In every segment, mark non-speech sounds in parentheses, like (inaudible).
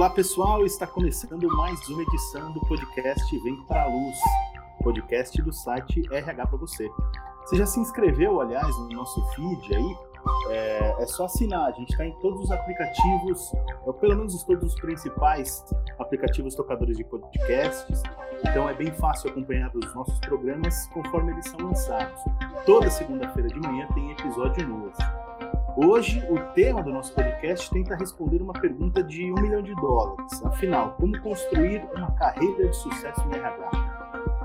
Olá pessoal, está começando mais uma edição do podcast Vem para a Luz, podcast do site RH para você. Você já se inscreveu, aliás, no nosso feed aí? É, é só assinar, a gente está em todos os aplicativos, pelo menos todos os principais aplicativos tocadores de podcasts. Então é bem fácil acompanhar os nossos programas conforme eles são lançados. Toda segunda-feira de manhã tem episódio novo. Hoje, o tema do nosso podcast tenta responder uma pergunta de um milhão de dólares. Afinal, como construir uma carreira de sucesso no RH?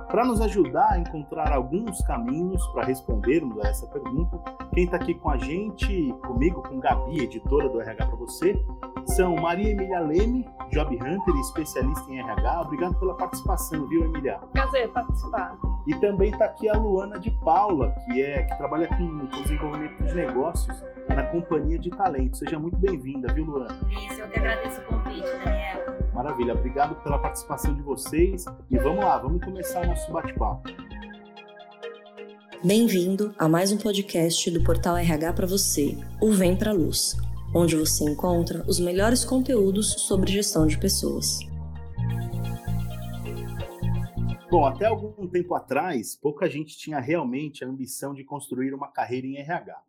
Para nos ajudar a encontrar alguns caminhos para respondermos a essa pergunta, quem está aqui com a gente, comigo, com Gabi, editora do RH para você, são Maria Emília Leme, Job Hunter e especialista em RH. Obrigado pela participação, viu, Emília? Prazer participar. E também está aqui a Luana de Paula, que é que trabalha com desenvolvimento de negócios na Companhia de Talento. Seja muito bem-vinda, viu, Luana? Isso, eu que agradeço o convite, Daniel. Maravilha, obrigado pela participação de vocês. E vamos lá, vamos começar o nosso bate-papo. Bem-vindo a mais um podcast do Portal RH para você, o Vem para Luz, onde você encontra os melhores conteúdos sobre gestão de pessoas. Bom, até algum tempo atrás, pouca gente tinha realmente a ambição de construir uma carreira em RH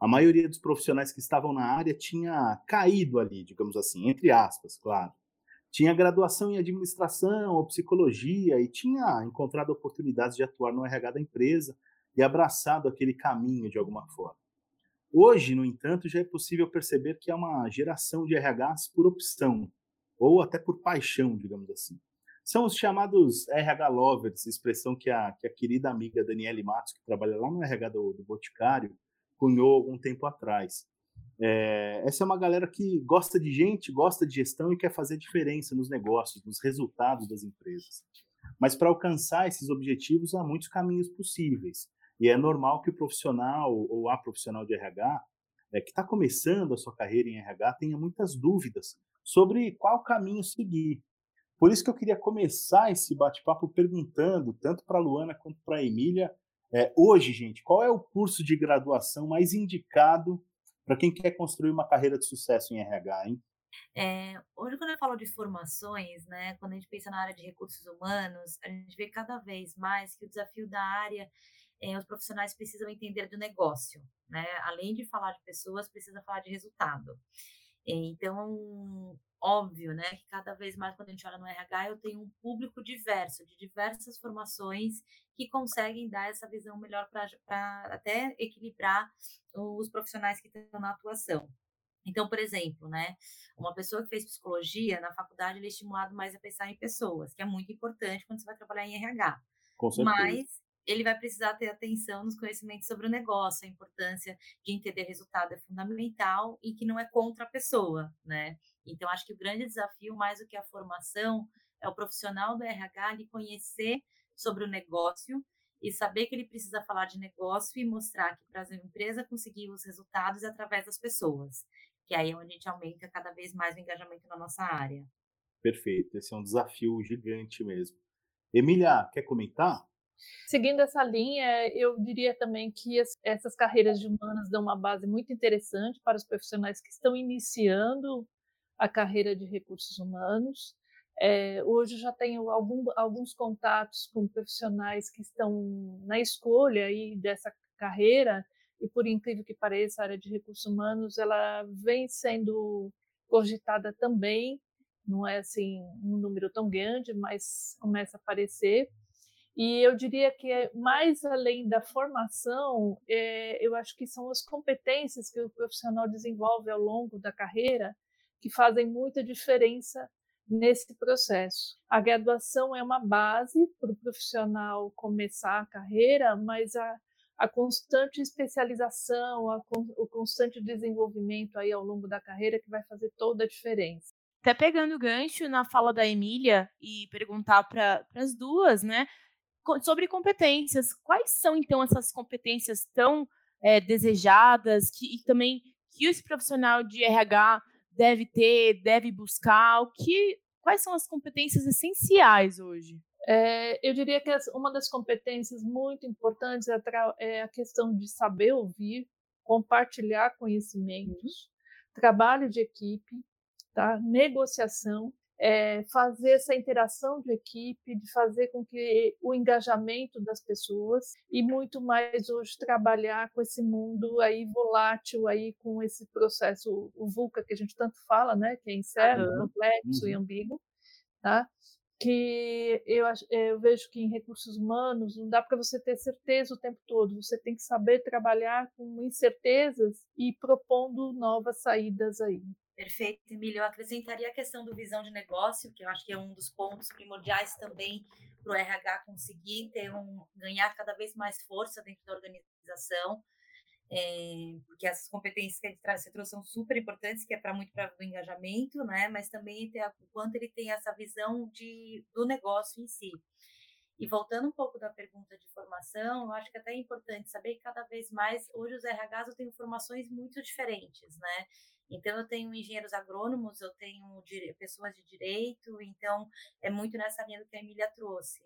a maioria dos profissionais que estavam na área tinha caído ali, digamos assim, entre aspas, claro. Tinha graduação em administração ou psicologia e tinha encontrado oportunidades de atuar no RH da empresa e abraçado aquele caminho de alguma forma. Hoje, no entanto, já é possível perceber que é uma geração de RHs por opção, ou até por paixão, digamos assim. São os chamados RH Lovers, expressão que a, que a querida amiga Daniele Matos, que trabalha lá no RH do, do Boticário, cunhou algum tempo atrás. É, essa é uma galera que gosta de gente, gosta de gestão e quer fazer diferença nos negócios, nos resultados das empresas. Mas para alcançar esses objetivos há muitos caminhos possíveis. E é normal que o profissional ou a profissional de RH é, que está começando a sua carreira em RH tenha muitas dúvidas sobre qual caminho seguir. Por isso que eu queria começar esse bate-papo perguntando, tanto para a Luana quanto para a Emília, é, hoje, gente, qual é o curso de graduação mais indicado para quem quer construir uma carreira de sucesso em RH, hein? É, hoje, quando eu falo de formações, né, quando a gente pensa na área de recursos humanos, a gente vê cada vez mais que o desafio da área, é, os profissionais precisam entender do negócio, né? Além de falar de pessoas, precisa falar de resultado. Então, óbvio, né, que cada vez mais quando a gente olha no RH, eu tenho um público diverso, de diversas formações que conseguem dar essa visão melhor para até equilibrar os profissionais que estão na atuação. Então, por exemplo, né, uma pessoa que fez psicologia, na faculdade ele é estimulado mais a pensar em pessoas, que é muito importante quando você vai trabalhar em RH. Com certeza. Mas ele vai precisar ter atenção nos conhecimentos sobre o negócio, a importância de entender resultado é fundamental e que não é contra a pessoa, né? Então, acho que o grande desafio, mais do que a formação, é o profissional do RH lhe conhecer sobre o negócio e saber que ele precisa falar de negócio e mostrar que para a empresa conseguir os resultados é através das pessoas, que aí é onde a gente aumenta cada vez mais o engajamento na nossa área. Perfeito, esse é um desafio gigante mesmo. Emília, quer comentar? Seguindo essa linha, eu diria também que essas carreiras de humanas dão uma base muito interessante para os profissionais que estão iniciando a carreira de recursos humanos. É, hoje já tenho algum, alguns contatos com profissionais que estão na escolha aí dessa carreira e por incrível que pareça, a área de recursos humanos ela vem sendo cogitada também, não é assim um número tão grande, mas começa a aparecer. E eu diria que é mais além da formação, é, eu acho que são as competências que o profissional desenvolve ao longo da carreira que fazem muita diferença nesse processo. A graduação é uma base para o profissional começar a carreira, mas a, a constante especialização, a, o constante desenvolvimento aí ao longo da carreira que vai fazer toda a diferença. Até pegando o gancho na fala da Emília e perguntar para as duas, né, sobre competências. Quais são então essas competências tão é, desejadas que e também que esse profissional de RH deve ter, deve buscar? O que, quais são as competências essenciais hoje? É, eu diria que uma das competências muito importantes é, é a questão de saber ouvir, compartilhar conhecimentos, uhum. trabalho de equipe, tá? negociação, é, fazer essa interação de equipe, de fazer com que o engajamento das pessoas e muito mais hoje trabalhar com esse mundo aí volátil aí com esse processo o VUCA que a gente tanto fala, né, que é incerto, uhum. complexo uhum. e ambíguo, tá? Que eu, eu vejo que em recursos humanos não dá para você ter certeza o tempo todo, você tem que saber trabalhar com incertezas e propondo novas saídas aí. Perfeito, Emílio. Eu acrescentaria a questão do visão de negócio, que eu acho que é um dos pontos primordiais também para o RH conseguir ter um, ganhar cada vez mais força dentro da organização, é, porque essas competências que ele traz, você trouxe são super importantes, que é para muito para o engajamento, né? Mas também ter, o quanto ele tem essa visão de, do negócio em si. E voltando um pouco da pergunta de formação, eu acho que até é importante saber que cada vez mais, hoje os RHs têm formações muito diferentes, né? Então, eu tenho engenheiros agrônomos, eu tenho pessoas de direito, então é muito nessa linha do que a Emília trouxe,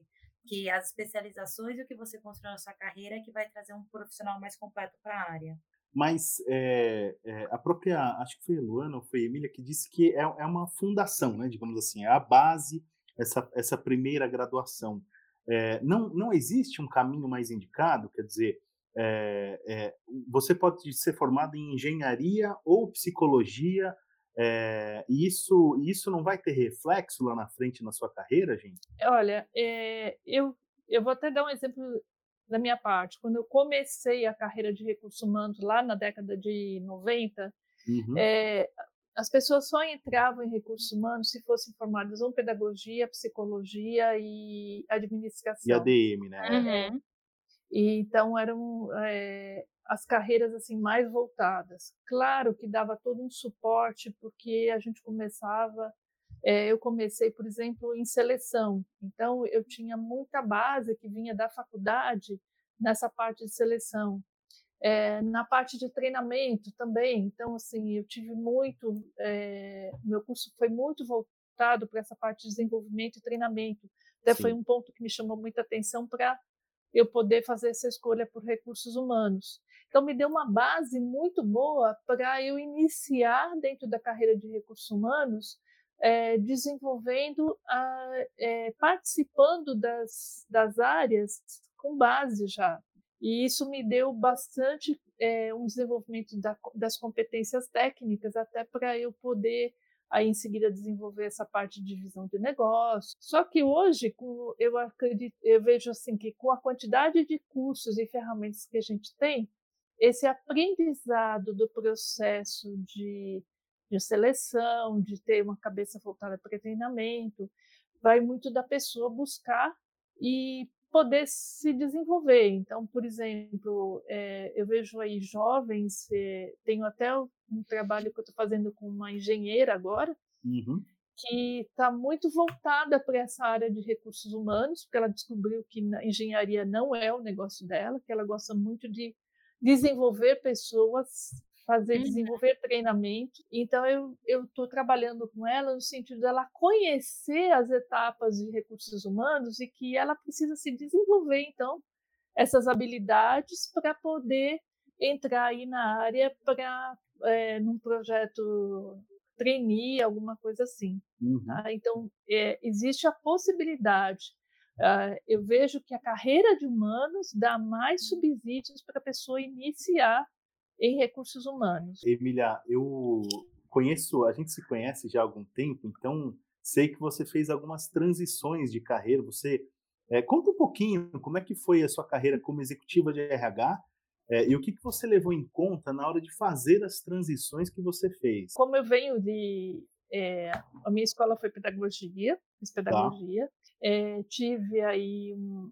que as especializações e o que você construiu na sua carreira é que vai trazer um profissional mais completo para a área. Mas é, é, a própria, acho que foi a Luana ou foi a Emília que disse que é, é uma fundação, né, digamos assim, é a base, essa, essa primeira graduação. É, não, não existe um caminho mais indicado, quer dizer, é, é, você pode ser formado em engenharia ou psicologia, é, e isso, isso não vai ter reflexo lá na frente na sua carreira, gente? Olha, eu, eu vou até dar um exemplo da minha parte. Quando eu comecei a carreira de recursos humanos lá na década de 90, uhum. as pessoas só entravam em recursos humanos se fossem formadas em pedagogia, psicologia e administração. E ADM, né? Uhum. E, então eram é, as carreiras assim mais voltadas. Claro que dava todo um suporte porque a gente começava, é, eu comecei, por exemplo, em seleção. Então eu tinha muita base que vinha da faculdade nessa parte de seleção. É, na parte de treinamento também. Então assim eu tive muito, meu curso foi muito voltado para essa parte de desenvolvimento e treinamento. Até Sim. foi um ponto que me chamou muita atenção para eu poder fazer essa escolha por recursos humanos. Então, me deu uma base muito boa para eu iniciar dentro da carreira de recursos humanos, é, desenvolvendo, a, é, participando das, das áreas com base já. E isso me deu bastante é, um desenvolvimento da, das competências técnicas, até para eu poder aí em seguida desenvolver essa parte de visão de negócio. Só que hoje, eu acredito, eu vejo assim que com a quantidade de cursos e ferramentas que a gente tem, esse aprendizado do processo de, de seleção, de ter uma cabeça voltada para treinamento, vai muito da pessoa buscar e poder se desenvolver. Então, por exemplo, é, eu vejo aí jovens, é, tenho até um trabalho que eu estou fazendo com uma engenheira agora, uhum. que está muito voltada para essa área de recursos humanos, porque ela descobriu que engenharia não é o negócio dela, que ela gosta muito de desenvolver pessoas, fazer uhum. desenvolver treinamento. Então eu estou trabalhando com ela no sentido dela conhecer as etapas de recursos humanos e que ela precisa se desenvolver então essas habilidades para poder entrar aí na área para é, num projeto trainee, alguma coisa assim. Uhum. Tá? Então, é, existe a possibilidade. Uh, eu vejo que a carreira de humanos dá mais subsídios para a pessoa iniciar em recursos humanos. Emília, eu conheço, a gente se conhece já há algum tempo, então sei que você fez algumas transições de carreira. Você é, conta um pouquinho como é que foi a sua carreira como executiva de RH é, e o que, que você levou em conta na hora de fazer as transições que você fez? Como eu venho de. É, a minha escola foi pedagogia, fiz tá. pedagogia. Tá. É, tive aí um,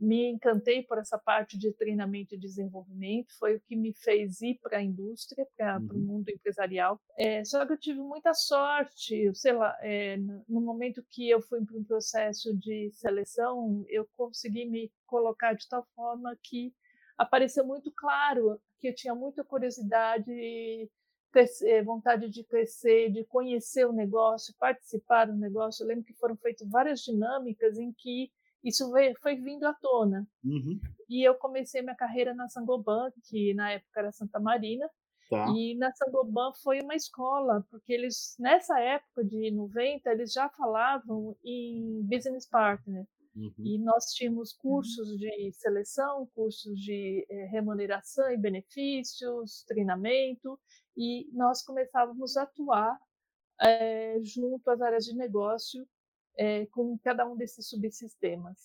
me encantei por essa parte de treinamento e desenvolvimento, foi o que me fez ir para a indústria, para uhum. o mundo empresarial. É, só que eu tive muita sorte, sei lá, é, no momento que eu fui para um processo de seleção, eu consegui me colocar de tal forma que apareceu muito claro que eu tinha muita curiosidade, crescer, vontade de crescer, de conhecer o negócio, participar do negócio. Eu lembro que foram feitas várias dinâmicas em que isso veio, foi vindo à tona. Uhum. E eu comecei minha carreira na Sangoban, que na época era Santa Marina, Tá. E na Sangoban foi uma escola, porque eles, nessa época de 90, eles já falavam em business partner. Uhum. E nós tínhamos cursos de seleção, cursos de eh, remuneração e benefícios, treinamento, e nós começávamos a atuar eh, junto às áreas de negócio é, com cada um desses subsistemas.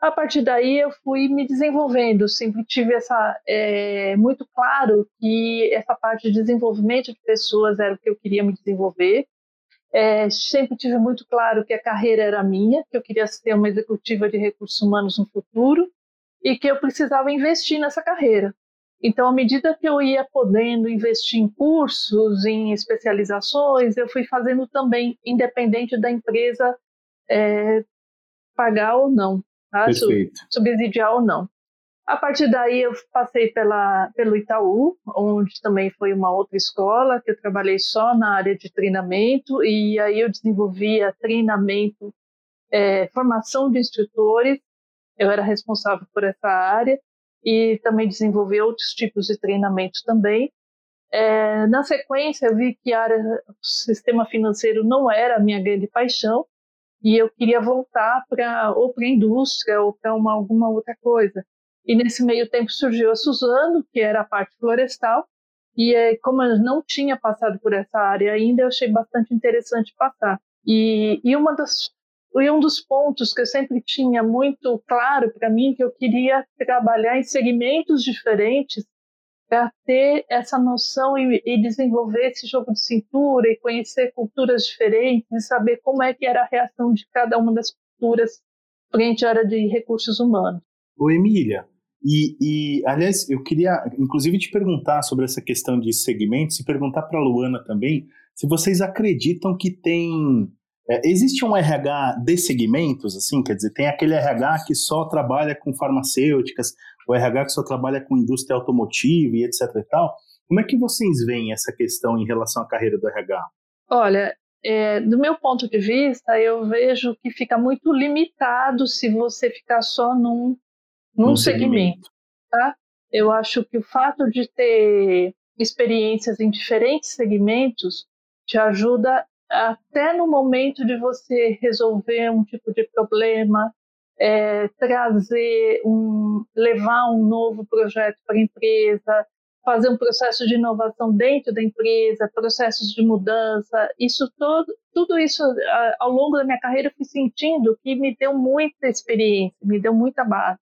A partir daí eu fui me desenvolvendo, sempre tive essa é, muito claro que essa parte de desenvolvimento de pessoas era o que eu queria me desenvolver. É, sempre tive muito claro que a carreira era minha, que eu queria ser uma executiva de recursos humanos no futuro e que eu precisava investir nessa carreira. Então, à medida que eu ia podendo investir em cursos, em especializações, eu fui fazendo também, independente da empresa é, pagar ou não, tá? subsidiar ou não. A partir daí eu passei pela, pelo Itaú, onde também foi uma outra escola, que eu trabalhei só na área de treinamento, e aí eu desenvolvia treinamento, é, formação de instrutores, eu era responsável por essa área, e também desenvolvi outros tipos de treinamento também. É, na sequência, eu vi que a área, o sistema financeiro não era a minha grande paixão, e eu queria voltar para ou para a indústria ou para uma alguma outra coisa. E nesse meio tempo surgiu a Suzano, que era a parte florestal, e como eu não tinha passado por essa área ainda, eu achei bastante interessante passar. E, e uma das e um dos pontos que eu sempre tinha muito claro para mim que eu queria trabalhar em segmentos diferentes para ter essa noção e, e, desenvolver esse jogo de cintura e conhecer culturas diferentes e saber como é que era a reação de cada uma das culturas frente à área de recursos humanos. Ô Emília, e, e aliás, eu queria inclusive te perguntar sobre essa questão de segmentos e perguntar para a Luana também se vocês acreditam que tem é, existe um RH de segmentos, assim, quer dizer, tem aquele RH que só trabalha com farmacêuticas, o RH que só trabalha com indústria automotiva e etc e tal. Como é que vocês veem essa questão em relação à carreira do RH? Olha, é, do meu ponto de vista, eu vejo que fica muito limitado se você ficar só num, num segmento, segmento, tá? Eu acho que o fato de ter experiências em diferentes segmentos te ajuda até no momento de você resolver um tipo de problema, é, trazer um, levar um novo projeto para a empresa, fazer um processo de inovação dentro da empresa, processos de mudança, isso todo, tudo isso ao longo da minha carreira eu fui sentindo que me deu muita experiência, me deu muita base.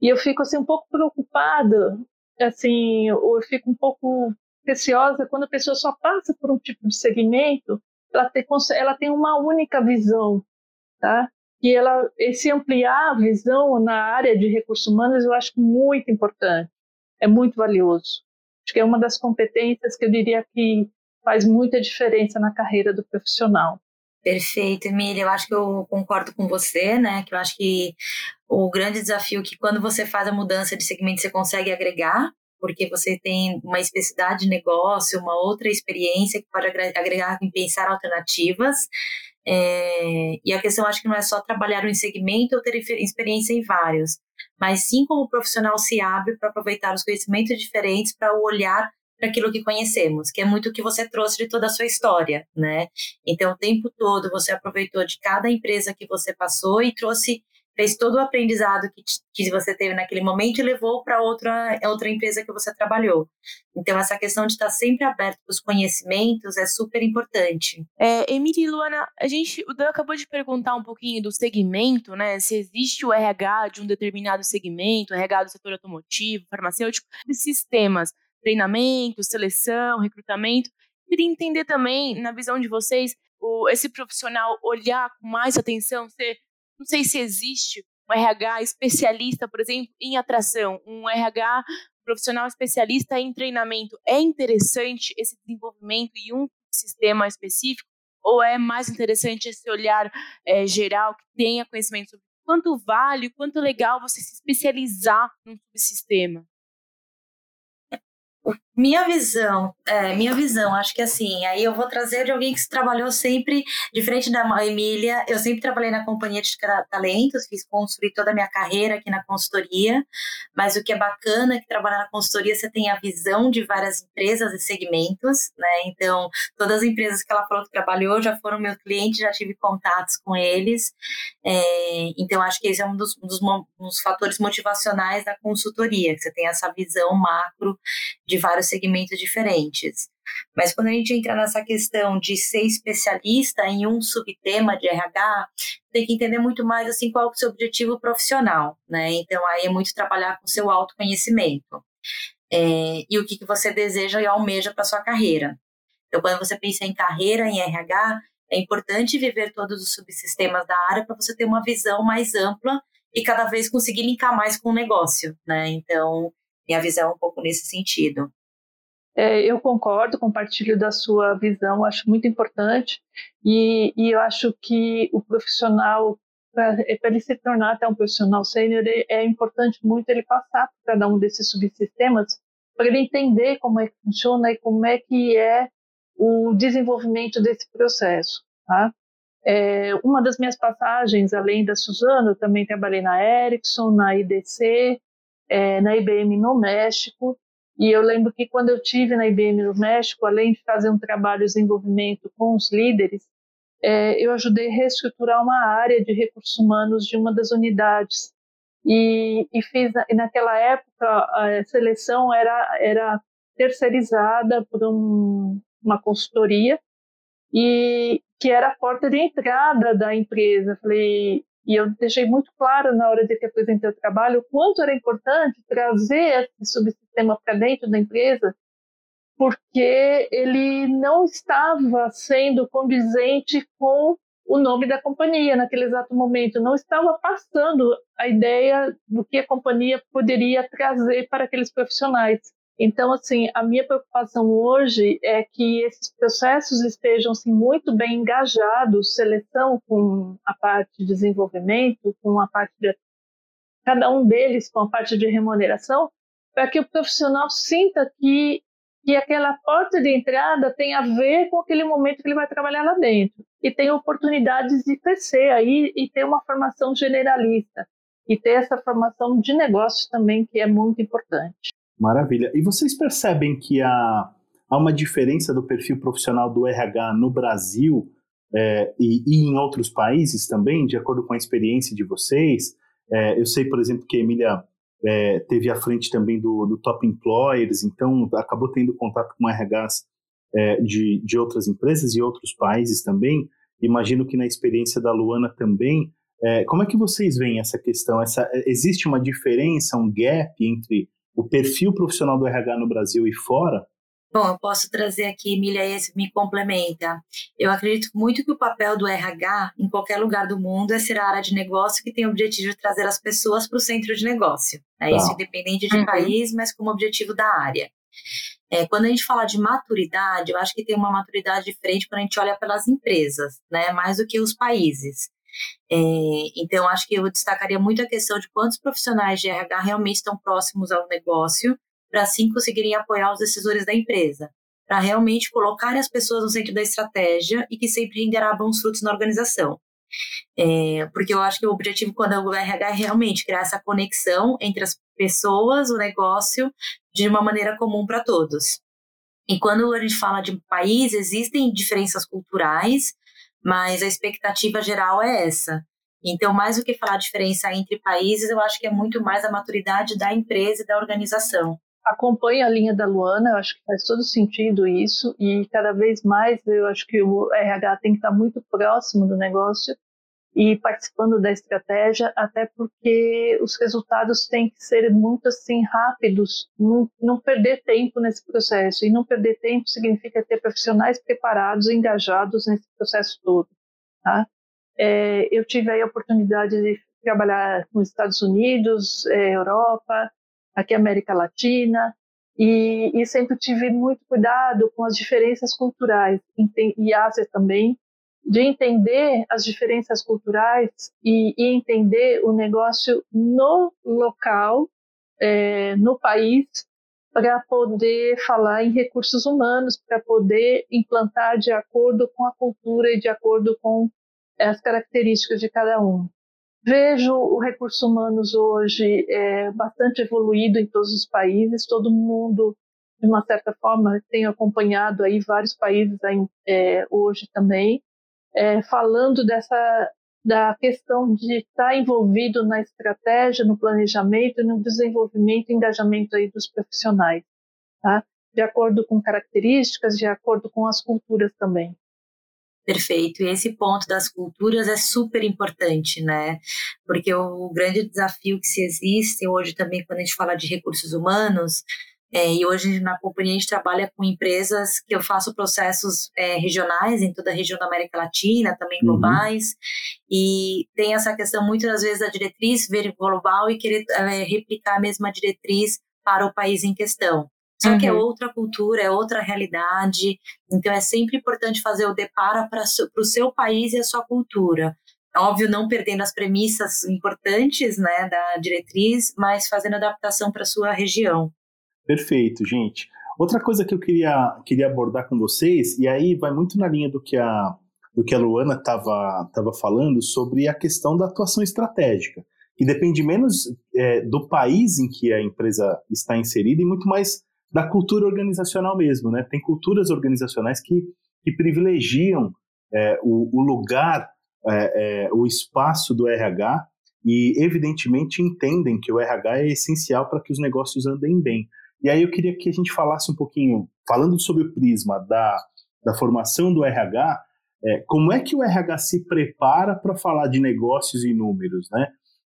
E eu fico assim um pouco preocupada, assim, eu fico um pouco receosa quando a pessoa só passa por um tipo de segmento, ela tem, ela tem uma única visão, tá? que ela, esse ampliar a visão na área de recursos humanos eu acho muito importante, é muito valioso. Acho que é uma das competências que eu diria que faz muita diferença na carreira do profissional. Perfeito, Emília. Eu acho que eu concordo com você, né? Que eu acho que o grande desafio é que quando você faz a mudança de segmento, você consegue agregar, porque você tem uma especificidade de negócio, uma outra experiência que pode agregar em pensar alternativas. É, e a questão acho que não é só trabalhar em segmento ou ter experiência em vários, mas sim como o profissional se abre para aproveitar os conhecimentos diferentes para o olhar para aquilo que conhecemos, que é muito o que você trouxe de toda a sua história, né? Então, o tempo todo você aproveitou de cada empresa que você passou e trouxe fez todo o aprendizado que, que você teve naquele momento e levou para outra, outra empresa que você trabalhou. Então, essa questão de estar sempre aberto para os conhecimentos é super importante. É, Emília e Luana, a gente, o Dan acabou de perguntar um pouquinho do segmento, né? Se existe o RH de um determinado segmento, RH do setor automotivo, farmacêutico, de sistemas, treinamento, seleção, recrutamento. Queria entender também, na visão de vocês, o, esse profissional olhar com mais atenção, ser não sei se existe um RH especialista, por exemplo, em atração, um RH profissional especialista em treinamento. É interessante esse desenvolvimento em um sistema específico? Ou é mais interessante esse olhar é, geral que tenha conhecimento sobre quanto vale, quanto legal você se especializar num subsistema? Minha visão É, minha visão, acho que assim, aí eu vou trazer de alguém que trabalhou sempre, diferente da Emília, eu sempre trabalhei na companhia de talentos, fiz construir toda a minha carreira aqui na consultoria, mas o que é bacana é que trabalhar na consultoria você tem a visão de várias empresas e segmentos, né? Então, todas as empresas que ela falou que trabalhou já foram meus clientes, já tive contatos com eles, é, então acho que esse é um dos, dos, dos fatores motivacionais da consultoria, que você tem essa visão macro de vários segmentos diferentes. Mas quando a gente entra nessa questão de ser especialista em um subtema de RH, tem que entender muito mais assim qual é o seu objetivo profissional, né? Então aí é muito trabalhar com o seu autoconhecimento. É, e o que, que você deseja e almeja para sua carreira. Então, quando você pensa em carreira em RH, é importante viver todos os subsistemas da área para você ter uma visão mais ampla e cada vez conseguir linkar mais com o negócio, né? Então, minha visão é um pouco nesse sentido. É, eu concordo, compartilho da sua visão, acho muito importante e, e eu acho que o profissional, para ele se tornar até um profissional sênior, é importante muito ele passar por cada um desses subsistemas para ele entender como é que funciona e como é que é o desenvolvimento desse processo. Tá? É, uma das minhas passagens, além da Suzano, eu também trabalhei na Ericsson, na IDC, é, na IBM no México. E eu lembro que quando eu tive na IBM no México, além de fazer um trabalho de desenvolvimento com os líderes, é, eu ajudei a reestruturar uma área de recursos humanos de uma das unidades. E, e fiz, e naquela época, a seleção era, era terceirizada por um, uma consultoria e que era a porta de entrada da empresa. Falei, e eu deixei muito claro na hora de que apresentei o trabalho o quanto era importante trazer esse subsistema para dentro da empresa, porque ele não estava sendo condizente com o nome da companhia naquele exato momento, não estava passando a ideia do que a companhia poderia trazer para aqueles profissionais. Então, assim, a minha preocupação hoje é que esses processos estejam assim, muito bem engajados, seleção com a parte de desenvolvimento, com a parte de cada um deles com a parte de remuneração, para que o profissional sinta que que aquela porta de entrada tem a ver com aquele momento que ele vai trabalhar lá dentro e tem oportunidades de crescer aí e ter uma formação generalista e ter essa formação de negócio também que é muito importante. Maravilha. E vocês percebem que há, há uma diferença do perfil profissional do RH no Brasil é, e, e, em outros países também, de acordo com a experiência de vocês? É, eu sei, por exemplo, que a Emília é, teve à frente também do, do, Top Employers, então acabou tendo contato com RHs é, de, de outras empresas e outros países também. Imagino que na experiência da Luana também. É, como é que vocês veem essa questão? Essa, existe uma diferença, um gap entre o perfil profissional do RH no Brasil e fora? Bom, eu posso trazer aqui, Emília, esse me complementa. Eu acredito muito que o papel do RH, em qualquer lugar do mundo, é ser a área de negócio que tem o objetivo de trazer as pessoas para o centro de negócio. É tá. isso, independente de uhum. país, mas como objetivo da área. É, quando a gente fala de maturidade, eu acho que tem uma maturidade diferente quando a gente olha pelas empresas, né? Mais do que os países. É, então, acho que eu destacaria muito a questão de quantos profissionais de RH realmente estão próximos ao negócio, para assim conseguirem apoiar os decisores da empresa, para realmente colocar as pessoas no centro da estratégia e que sempre renderá bons frutos na organização. É, porque eu acho que o objetivo quando é o RH é realmente criar essa conexão entre as pessoas, o negócio, de uma maneira comum para todos. E quando a gente fala de país, existem diferenças culturais, mas a expectativa geral é essa. Então, mais do que falar a diferença entre países, eu acho que é muito mais a maturidade da empresa e da organização. Acompanhe a linha da Luana, eu acho que faz todo sentido isso, e cada vez mais eu acho que o RH tem que estar muito próximo do negócio e participando da estratégia, até porque os resultados têm que ser muito assim rápidos, não, não perder tempo nesse processo. E não perder tempo significa ter profissionais preparados, engajados nesse processo todo. Tá? É, eu tive a oportunidade de trabalhar nos Estados Unidos, é, Europa, aqui América Latina, e, e, sempre tive muito cuidado com as diferenças culturais, e Ásia também, de entender as diferenças culturais e, e entender o negócio no local, é, no país, para poder falar em recursos humanos, para poder implantar de acordo com a cultura e de acordo com as características de cada um. Vejo o recursos humanos hoje é, bastante evoluído em todos os países, todo mundo, de uma certa forma, tem acompanhado aí vários países aí, é, hoje também, é, falando dessa da questão de estar envolvido na estratégia, no planejamento, no desenvolvimento e engajamento aí dos profissionais, tá? de acordo com características, de acordo com as culturas também. Perfeito. E esse ponto das culturas é super importante, né? Porque o grande desafio que se existe hoje também, quando a gente fala de recursos humanos, é, e hoje na companhia a gente trabalha com empresas que eu faço processos é, regionais em toda a região da América Latina, também uhum. globais, uhum. e tem essa questão muitas vezes da diretriz ver global e querer é, replicar a mesma diretriz para o país em questão. Só uhum. que é uhum. outra cultura, é outra realidade. Então é sempre importante fazer o deparo para o seu país e a sua cultura. Óbvio, não perdendo as premissas importantes né, da diretriz, mas fazendo adaptação para a sua região. Perfeito, gente. Outra coisa que eu queria, queria abordar com vocês, e aí vai muito na linha do que a, do que a Luana estava tava falando sobre a questão da atuação estratégica, que depende menos é, do país em que a empresa está inserida e muito mais da cultura organizacional mesmo, né? Tem culturas organizacionais que, que privilegiam é, o, o, lugar, é, é o espaço do RH e, evidentemente, entendem que o RH é essencial para que os negócios andem bem. E aí eu queria que a gente falasse um pouquinho, falando sobre o prisma da, da formação do RH, é, como é que o RH se prepara para falar de negócios e números, né?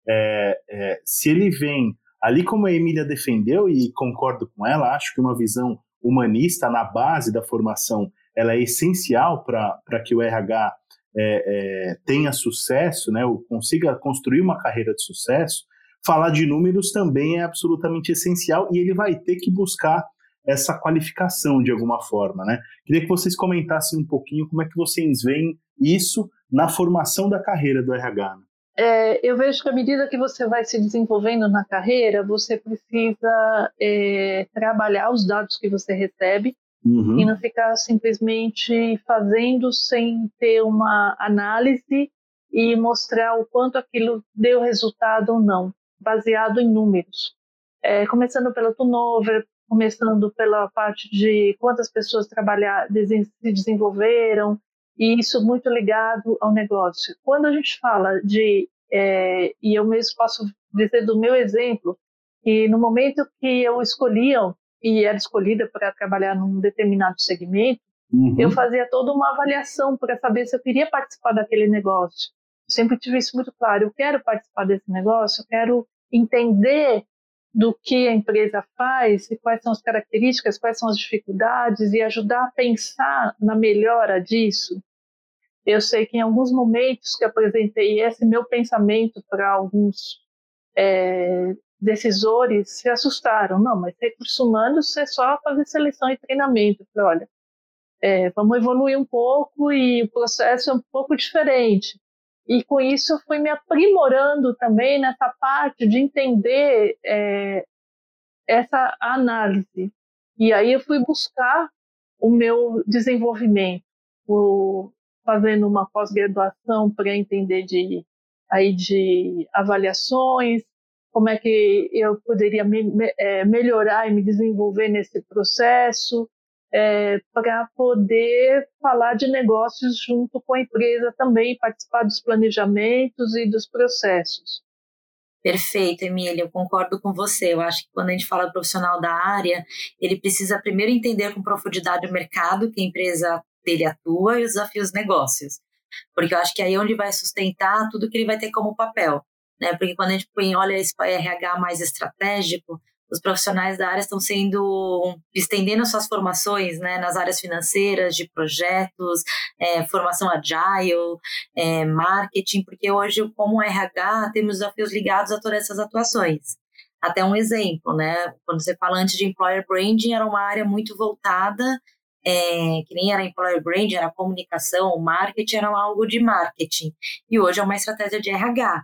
É, é, se ele vem Ali, como a Emília defendeu, e concordo com ela, acho que uma visão humanista na base da formação ela é essencial para que o RH é, é, tenha sucesso, né, consiga construir uma carreira de sucesso. Falar de números também é absolutamente essencial e ele vai ter que buscar essa qualificação de alguma forma, né? Queria que vocês comentassem um pouquinho como é que vocês veem isso na formação da carreira do RH. Né? é, eu vejo que à medida que você vai se desenvolvendo na carreira, você precisa é, trabalhar os dados que você recebe uhum. e não ficar simplesmente fazendo sem ter uma análise e mostrar o quanto aquilo deu resultado ou não, baseado em números. É, começando pelo turnover, começando pela parte de quantas pessoas trabalhar, se desenvolveram, e isso muito ligado ao negócio. Quando a gente fala de, é, e eu mesmo posso dizer do meu exemplo, que no momento que eu escolhia e era escolhida para trabalhar num determinado segmento, uhum. eu fazia toda uma avaliação para saber se eu queria participar daquele negócio. Sempre tive isso muito claro. Eu quero participar desse negócio, eu quero entender do que a empresa faz e quais são as características, quais são as dificuldades e ajudar a pensar na melhora disso. Eu sei que em alguns momentos que apresentei esse meu pensamento para alguns é, decisores, se assustaram. Não, mas recursos humanos é só fazer seleção e treinamento. Eu falei, olha, é, vamos evoluir um pouco e o processo é um pouco diferente. E com isso eu fui me aprimorando também nessa parte de entender é, essa análise. E aí eu fui buscar o meu desenvolvimento. O, fazendo uma pós-graduação para entender de, aí de avaliações, como é que eu poderia me, me, é, melhorar e me desenvolver nesse processo, é, para poder falar de negócios junto com a empresa também, participar dos planejamentos e dos processos. Perfeito, Emília, eu concordo com você. Eu acho que quando a gente fala profissional da área, ele precisa primeiro entender com profundidade o mercado que a empresa dele atua e os desafios negócios. Porque eu acho que aí é onde vai sustentar tudo que ele vai ter como papel. Né? Porque quando a gente põe, olha esse RH mais estratégico, os profissionais da área estão sendo estendendo suas formações né, nas áreas financeiras, de projetos, é, formação agile, é, marketing, porque hoje, como RH, temos desafios ligados a todas essas atuações. Até um exemplo, né? Quando você fala antes de employer branding, era uma área muito voltada é, que nem era employer brand, era comunicação, marketing era algo de marketing. E hoje é uma estratégia de RH.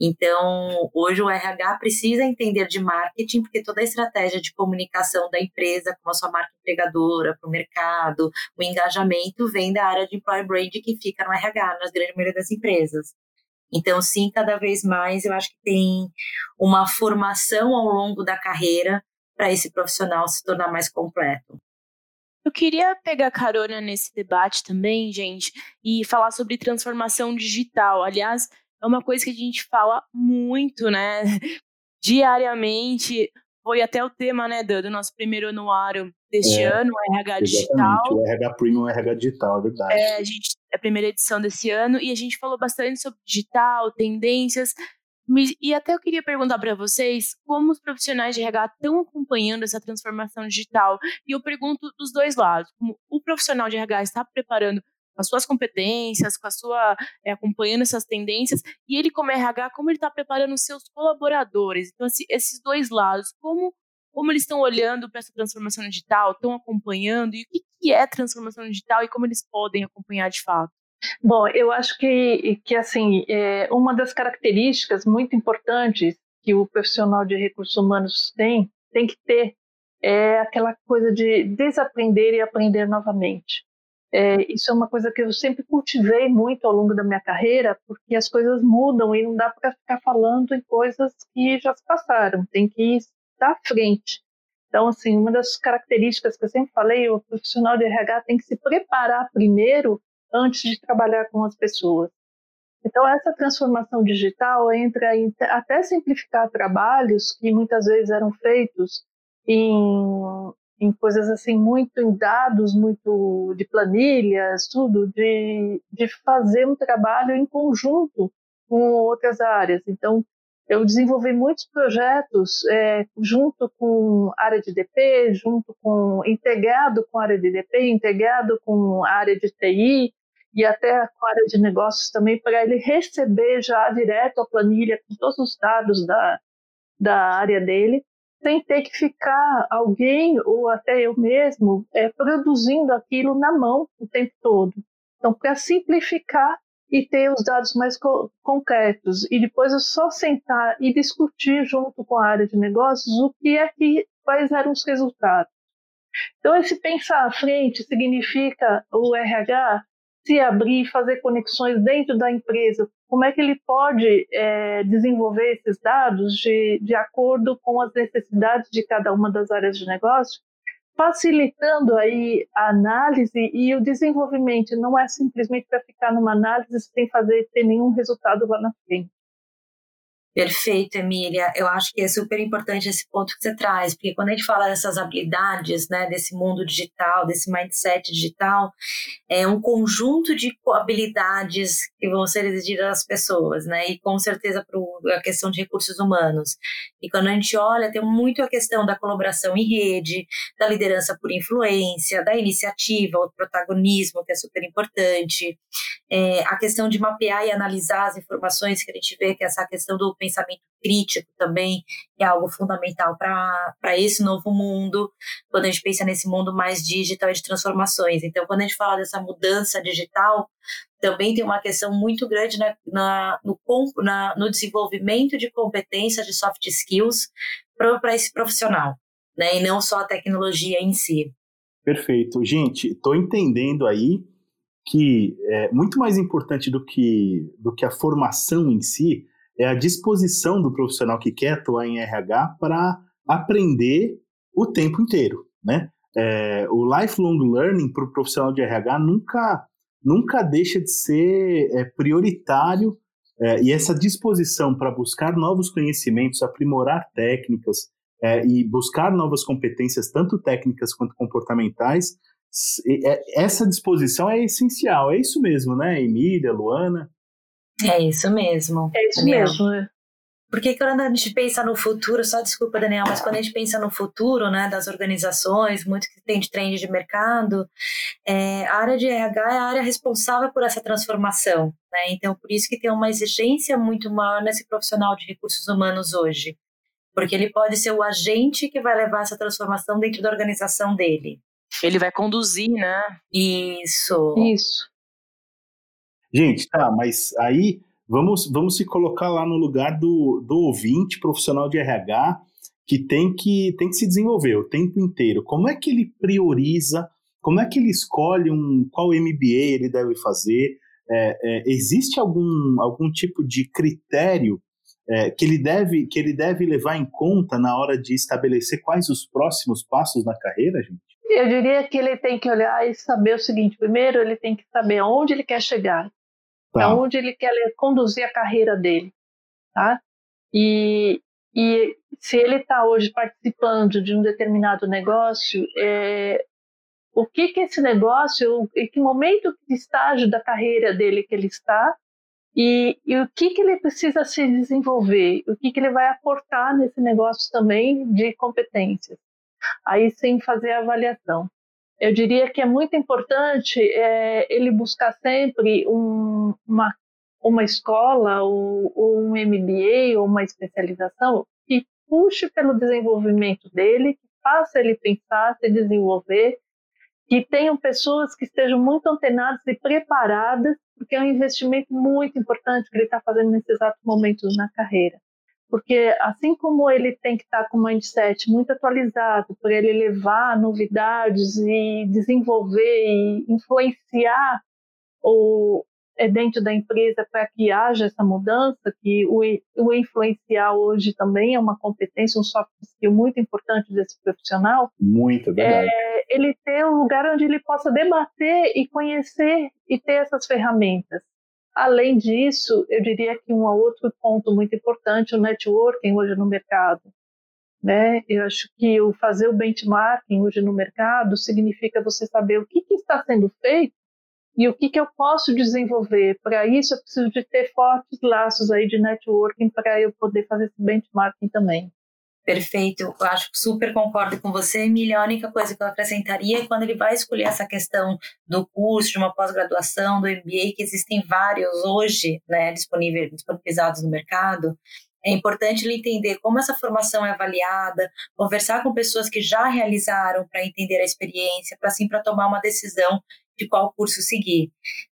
Então, hoje o RH precisa entender de marketing, porque toda a estratégia de comunicação da empresa, como a sua marca empregadora, para o mercado, o engajamento, vem da área de employer brand que fica no RH, nas grande maioria das empresas. Então, sim, cada vez mais eu acho que tem uma formação ao longo da carreira para esse profissional se tornar mais completo. Eu queria pegar carona nesse debate também, gente, e falar sobre transformação digital. Aliás, é uma coisa que a gente fala muito, né? (laughs) Diariamente. Foi até o tema, né, do, do nosso primeiro anuário deste é, ano, o RH Digital. O RH Premium, o RH Digital, é verdade. É, a gente, é a primeira edição desse ano, e a gente falou bastante sobre digital, tendências, e até eu queria perguntar para vocês como os profissionais de RH estão acompanhando essa transformação digital. E eu pergunto dos dois lados, como o profissional de RH está preparando com as suas competências, com a sua é, acompanhando essas tendências, e ele como RH, como ele está preparando os seus colaboradores. Então, assim, esses dois lados, como como eles estão olhando para essa transformação digital, estão acompanhando, e o que, que é transformação digital e como eles podem acompanhar de fato? Bom, eu acho que, que assim, é, uma das características muito importantes que o profissional de recursos humanos tem, tem que ter, é aquela coisa de desaprender e aprender novamente. É, isso é uma coisa que eu sempre cultivei muito ao longo da minha carreira, porque as coisas mudam e não dá para ficar falando em coisas que já se passaram, tem que estar à frente. Então, assim, uma das características que eu sempre falei, o profissional de RH tem que se preparar primeiro antes de trabalhar com as pessoas. Então, essa transformação digital entra em até simplificar trabalhos que muitas vezes eram feitos em, em coisas assim, muito em dados, muito de planilhas, tudo, de, de fazer um trabalho em conjunto com outras áreas. Então, eu desenvolvi muitos projetos é, junto com área de DP, junto com integrado com área de DP, integrado com área de TI, e até com a área de negócios também, para ele receber já direto a planilha com todos os dados da, da área dele, sem ter que ficar alguém, ou até eu mesmo, é, produzindo aquilo na mão o tempo todo. Então, para simplificar e ter os dados mais co concretos, e depois eu só sentar e discutir junto com a área de negócios o que é que, quais eram os resultados. Então, esse pensar à frente significa o RH se abrir, fazer conexões dentro da empresa, como é que ele pode é, desenvolver esses dados de, de acordo com as necessidades de cada uma das áreas de negócio, facilitando aí a análise e o desenvolvimento. Não é simplesmente para ficar numa análise sem fazer ter nenhum resultado lá na frente. Perfeito, Emília. Eu acho que é super importante esse ponto que você traz, porque quando a gente fala dessas habilidades, né, desse mundo digital, desse mindset digital, é um conjunto de habilidades que vão ser exigidas das pessoas, né, e com certeza para a questão de recursos humanos. E quando a gente olha, tem muito a questão da colaboração em rede, da liderança por influência, da iniciativa, o protagonismo, que é super importante, é, a questão de mapear e analisar as informações, que a gente vê que essa questão do pensamento crítico também é algo fundamental para esse novo mundo, quando a gente pensa nesse mundo mais digital e de transformações. Então, quando a gente fala dessa mudança digital, também tem uma questão muito grande na, na, no, na, no desenvolvimento de competências de soft skills para esse profissional, né? e não só a tecnologia em si. Perfeito. Gente, estou entendendo aí que é muito mais importante do que, do que a formação em si é a disposição do profissional que quer atuar em RH para aprender o tempo inteiro, né? É, o lifelong learning para o profissional de RH nunca, nunca deixa de ser é, prioritário é, e essa disposição para buscar novos conhecimentos, aprimorar técnicas é, e buscar novas competências, tanto técnicas quanto comportamentais, é, essa disposição é essencial. É isso mesmo, né, Emília, Luana? É isso mesmo. É isso Daniel. mesmo, né? Porque quando a gente pensa no futuro, só desculpa, Daniel, mas quando a gente pensa no futuro, né, das organizações, muito que tem de trend de mercado, é, a área de RH é a área responsável por essa transformação, né? Então, por isso que tem uma exigência muito maior nesse profissional de recursos humanos hoje, porque ele pode ser o agente que vai levar essa transformação dentro da organização dele. Ele vai conduzir, né? Isso. Isso. Gente, tá, mas aí vamos, vamos se colocar lá no lugar do, do ouvinte profissional de RH que tem que tem que se desenvolver o tempo inteiro. Como é que ele prioriza? Como é que ele escolhe um qual MBA ele deve fazer? É, é, existe algum, algum tipo de critério é, que, ele deve, que ele deve levar em conta na hora de estabelecer quais os próximos passos na carreira, gente? Eu diria que ele tem que olhar e saber o seguinte: primeiro, ele tem que saber aonde ele quer chegar, tá. aonde ele quer conduzir a carreira dele, tá? E, e se ele está hoje participando de um determinado negócio, é, o que que esse negócio, em que momento, que estágio da carreira dele que ele está, e, e, o que que ele precisa se desenvolver, o que que ele vai aportar nesse negócio também de competências. Aí sem fazer a avaliação. Eu diria que é muito importante é, ele buscar sempre um, uma, uma escola ou, ou um MBA ou uma especialização que puxe pelo desenvolvimento dele, que faça ele pensar, se desenvolver, que tenham pessoas que estejam muito antenadas e preparadas, porque é um investimento muito importante que ele está fazendo nesse exato momento na carreira. Porque assim como ele tem que estar tá com o mindset muito atualizado para ele levar novidades e desenvolver e influenciar o, dentro da empresa para que haja essa mudança, que o, o influenciar hoje também é uma competência, um soft skill muito importante desse profissional. Muito, verdade. É, ele ter um lugar onde ele possa debater e conhecer e ter essas ferramentas. Além disso, eu diria que um outro ponto muito importante, o networking hoje no mercado. Né? Eu acho que o fazer o benchmarking hoje no mercado significa você saber o que, que está sendo feito e o que, que eu posso desenvolver. Para isso, eu preciso de ter fortes laços aí de networking para eu poder fazer esse benchmarking também. Perfeito, eu acho que super concordo com você, Emília. A única coisa que eu acrescentaria é quando ele vai escolher essa questão do curso, de uma pós-graduação, do MBA, que existem vários hoje né, disponíveis, disponibilizados no mercado, é importante ele entender como essa formação é avaliada, conversar com pessoas que já realizaram para entender a experiência, para assim para tomar uma decisão de qual curso seguir.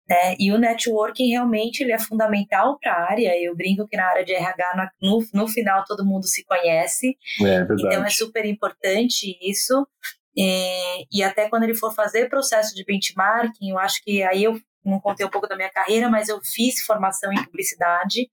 Né? E o networking realmente ele é fundamental para a área. Eu brinco que na área de RH, no, no final, todo mundo se conhece. É, então é super importante isso. E, e até quando ele for fazer processo de benchmarking, eu acho que aí eu não contei um pouco da minha carreira, mas eu fiz formação em publicidade.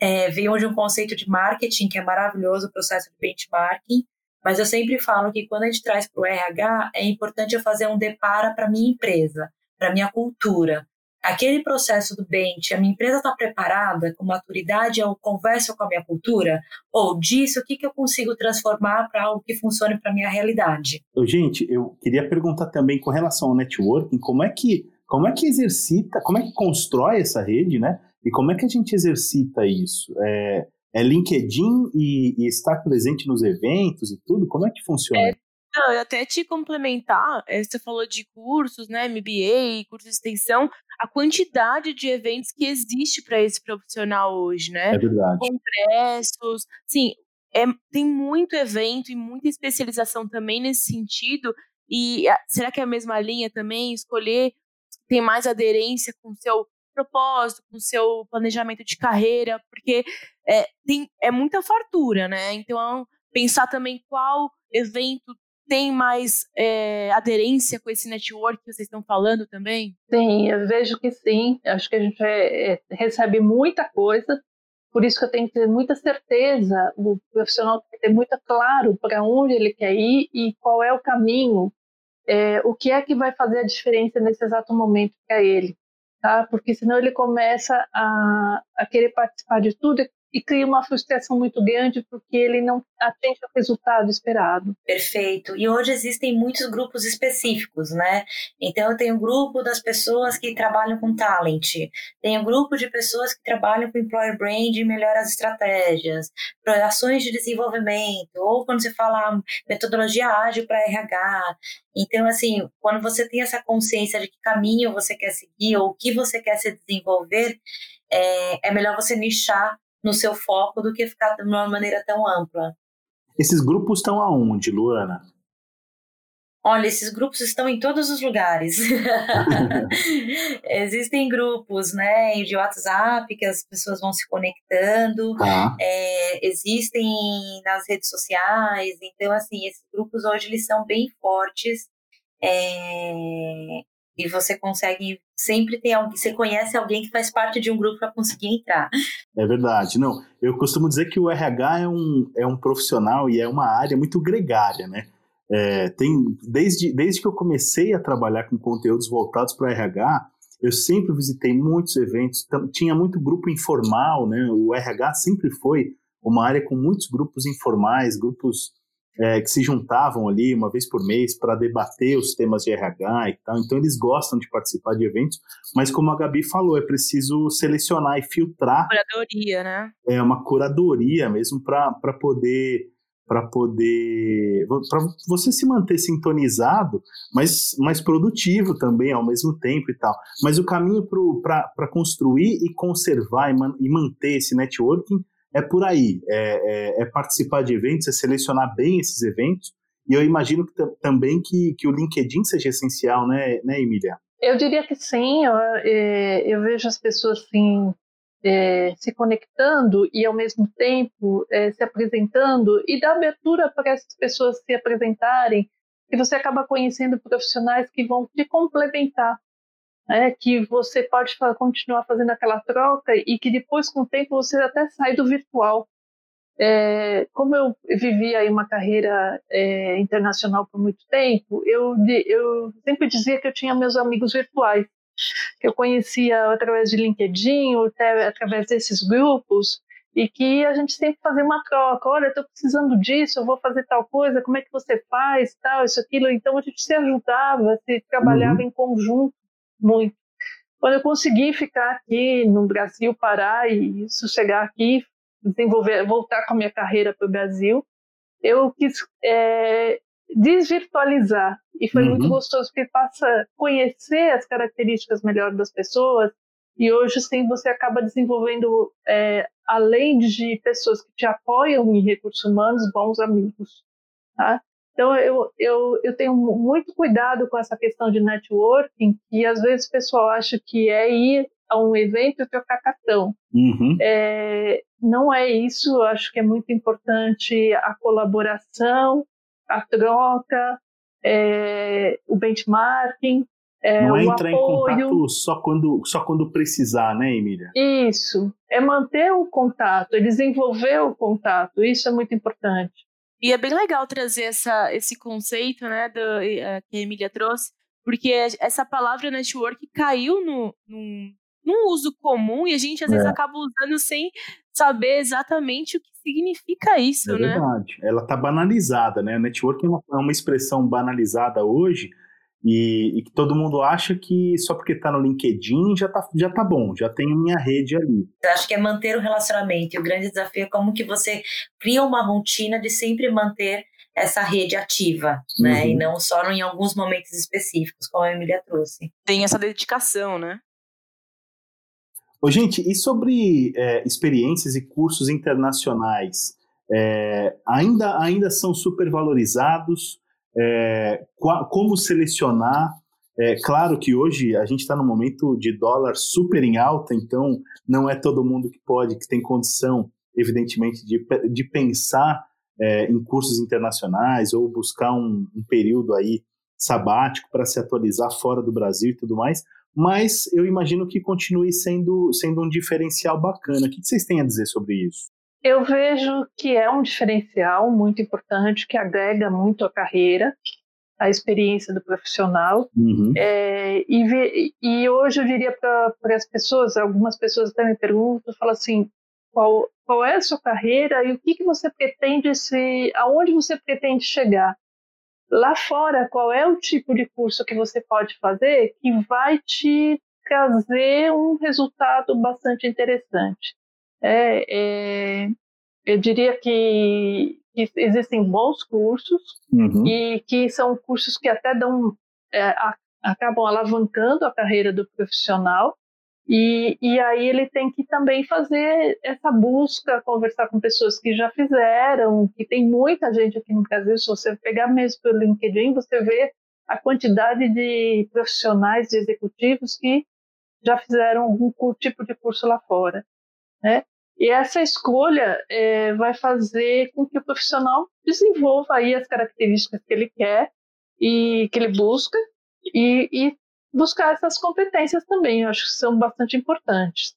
É, veio de um conceito de marketing que é maravilhoso o processo de benchmarking. Mas eu sempre falo que quando a gente traz para o RH, é importante eu fazer um depara para minha empresa, para minha cultura. Aquele processo do bench, a minha empresa está preparada com maturidade, eu converso com a minha cultura? Ou disso, o que, que eu consigo transformar para algo que funcione para a minha realidade? Gente, eu queria perguntar também com relação ao networking, como é que como é que exercita, como é que constrói essa rede, né? E como é que a gente exercita isso? É, é LinkedIn e, e estar presente nos eventos e tudo? Como é que funciona? É, não, até te complementar, é, você falou de cursos, né, MBA, curso de extensão, a quantidade de eventos que existe para esse profissional hoje, né? É verdade. Congressos, sim, é, tem muito evento e muita especialização também nesse sentido. E será que é a mesma linha também? Escolher tem mais aderência com o seu propósito, com seu planejamento de carreira, porque é, tem, é muita fartura, né? Então, pensar também qual evento tem mais é, aderência com esse network que vocês estão falando também? Sim, eu vejo que sim. Acho que a gente é, é, recebe muita coisa, por isso que eu tenho que ter muita certeza, o profissional tem que ter muito claro para onde ele quer ir e qual é o caminho, é, o que é que vai fazer a diferença nesse exato momento para ele tá? Porque senão ele começa a, a querer participar de tudo e cria uma frustração muito grande porque ele não atende ao resultado esperado. Perfeito. E hoje existem muitos grupos específicos, né? Então eu tenho um grupo das pessoas que trabalham com talent, tenho um grupo de pessoas que trabalham com employer brand e melhoram as estratégias, ações de desenvolvimento, ou quando você fala metodologia ágil para RH. Então, assim, quando você tem essa consciência de que caminho você quer seguir ou o que você quer se desenvolver, é, é melhor você nichar no seu foco do que ficar de uma maneira tão ampla. Esses grupos estão aonde, Luana? Olha, esses grupos estão em todos os lugares. (laughs) (laughs) Existem grupos, né, de WhatsApp que as pessoas vão se conectando. Tá. É, existem nas redes sociais. Então, assim, esses grupos hoje eles são bem fortes. É, e você consegue sempre ter alguém, você conhece alguém que faz parte de um grupo para conseguir entrar. É verdade. Não, eu costumo dizer que o RH é um, é um profissional e é uma área muito gregária, né? É, tem, desde, desde que eu comecei a trabalhar com conteúdos voltados para RH, eu sempre visitei muitos eventos, tinha muito grupo informal, né? O RH sempre foi uma área com muitos grupos informais, grupos é, que se juntavam ali uma vez por mês para debater os temas de RH e tal. Então eles gostam de participar de eventos, mas como a Gabi falou, é preciso selecionar e filtrar. Curadoria, né? É uma curadoria mesmo para poder para poder para você se manter sintonizado, mas mais produtivo também ao mesmo tempo e tal. Mas o caminho para construir e conservar e, man, e manter esse networking é por aí, é, é, é, participar de eventos, é selecionar bem esses eventos, e eu imagino que também que, que o LinkedIn seja essencial, né, né Emília? Eu diria que sim, eu, é, eu vejo as pessoas assim, é, se conectando e ao mesmo tempo é, se apresentando e dá abertura para essas pessoas se apresentarem, e você acaba conhecendo profissionais que vão te complementar né, que você pode continuar fazendo aquela troca e que depois, com o tempo, você até sai do virtual. É, como eu vivi aí uma carreira é, internacional por muito tempo, eu, eu sempre dizia que eu tinha meus amigos virtuais, que eu conhecia através de LinkedIn ou até através desses grupos, e que a gente sempre fazia uma troca. Olha, estou precisando disso, eu vou fazer tal coisa, como é que você faz, tal, isso, aquilo. Então a gente se ajudava, se trabalhava uhum. em conjunto muito. Quando eu consegui ficar aqui no Brasil, parar e sossegar aqui, desenvolver, voltar com a minha carreira para o Brasil, eu quis é, desvirtualizar e foi uhum. muito gostoso porque passa a conhecer as características melhor das pessoas e hoje sim você acaba desenvolvendo é, além de pessoas que te apoiam em recursos humanos bons amigos tá? Então, eu, eu, eu tenho muito cuidado com essa questão de networking, que às vezes o pessoal acha que é ir a um evento e trocar cartão. Uhum. É, não é isso, eu acho que é muito importante a colaboração, a troca, é, o benchmarking. É, não é entrar apoio. em contato só quando, só quando precisar, né, Emília? Isso, é manter o contato, é desenvolver o contato, isso é muito importante. E é bem legal trazer essa, esse conceito né, do, uh, que a Emília trouxe, porque essa palavra network caiu no, no, num uso comum e a gente às é. vezes acaba usando sem saber exatamente o que significa isso, é né? Verdade. Ela está banalizada, né? Network é uma, é uma expressão banalizada hoje, e, e, que todo mundo acha que só porque está no LinkedIn já tá, já tá bom, já tem minha rede ali. Eu acho que é manter o relacionamento. E o grande desafio é como que você cria uma rotina de sempre manter essa rede ativa, né? Uhum. E não só em alguns momentos específicos, como a Emília trouxe. Tem essa dedicação, né? Ô, gente, e sobre é, experiências e cursos internacionais? É, ainda, ainda são supervalorizados? É, como selecionar. É claro que hoje a gente está num momento de dólar super em alta, então não é todo mundo que pode, que tem condição, evidentemente, de, de pensar é, em cursos internacionais ou buscar um, um período aí sabático para se atualizar fora do Brasil e tudo mais, mas eu imagino que continue sendo, sendo um diferencial bacana. O que vocês têm a dizer sobre isso? Eu vejo que é um diferencial muito importante, que agrega muito a carreira, a experiência do profissional. Uhum. É, e, e, hoje eu diria para as pessoas, algumas pessoas até me perguntam, falam assim, qual, qual é a sua carreira e o que, que você pretende se, aonde você pretende chegar? Lá fora, qual é o tipo de curso que você pode fazer que vai te trazer um resultado bastante interessante? É, é, eu diria que, que, existem bons cursos uhum. e que são cursos que até dão, é, acabam alavancando a carreira do profissional E, e aí ele tem que também fazer essa busca, conversar com pessoas que já fizeram, que tem muita gente aqui no Brasil, se você pegar mesmo pelo LinkedIn, você vê a quantidade de profissionais, de executivos que já fizeram algum tipo de curso lá fora, né? E essa escolha é, vai fazer com que o profissional desenvolva aí as características que ele quer e que ele busca e, e buscar essas competências também, eu acho que são bastante importantes.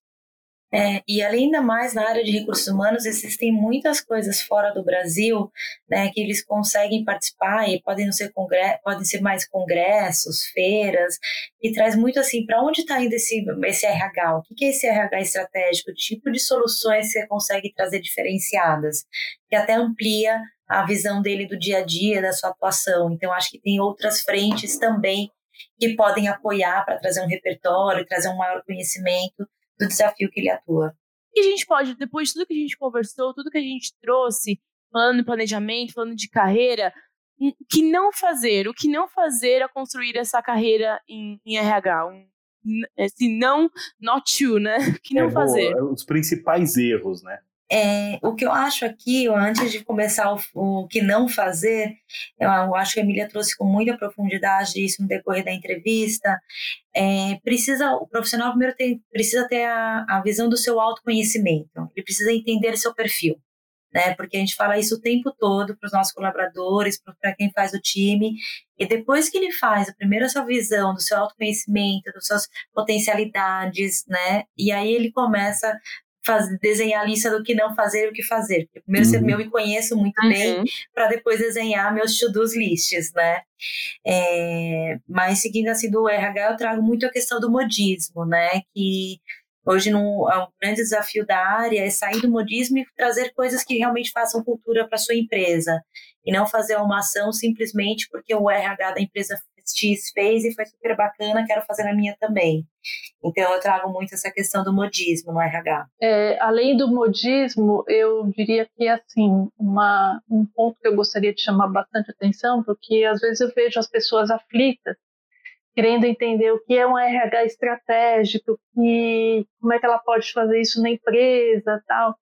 É, e além da mais na área de recursos humanos, existem muitas coisas fora do Brasil, né, que eles conseguem participar e podem ser podem ser mais congressos, feiras, e traz muito assim, para onde está indo esse, esse RH? O que, que é esse RH estratégico? Que tipo de soluções você consegue trazer diferenciadas? Que até amplia a visão dele do dia a dia, da sua atuação. Então, acho que tem outras frentes também que podem apoiar para trazer um repertório, trazer um maior conhecimento do desafio que ele atua. E a gente pode, depois de tudo que a gente conversou, tudo que a gente trouxe, falando de planejamento, falando de carreira, o que não fazer? O que não fazer a construir essa carreira em, em RH? Um, se não, not you, né? (laughs) O que não é, fazer? Os principais erros, né? É, o que eu acho aqui, antes de começar o, o, que não fazer, eu, eu, acho que a Emília trouxe com muita profundidade isso no decorrer da entrevista. É, precisa o profissional primeiro tem, precisa ter a, a visão do seu autoconhecimento. Ele precisa entender seu perfil, né? Porque a gente fala isso o tempo todo para os nossos colaboradores, para quem faz o time. E depois que ele faz, primeiro essa visão do seu autoconhecimento, das suas potencialidades, né? E aí ele começa fazer, desenhar a lista do que não fazer e o que fazer. Primeiro uhum. eu me conheço muito uhum. bem para depois desenhar meus to-dos lists, né? É, mas seguindo assim do RH, eu trago muito a questão do modismo, né? Que hoje no, é um grande desafio da área é sair do modismo e trazer coisas que realmente façam cultura para sua empresa e não fazer uma ação simplesmente porque o RH da empresa X fez e foi super bacana, quero fazer na minha também. Então eu trago muito essa questão do modismo no RH. É, além do modismo, eu diria que assim, uma, um ponto que eu gostaria de chamar bastante atenção, porque às vezes eu vejo as pessoas aflitas, querendo entender o que é um RH estratégico, que, como é que ela pode fazer isso na empresa, tal.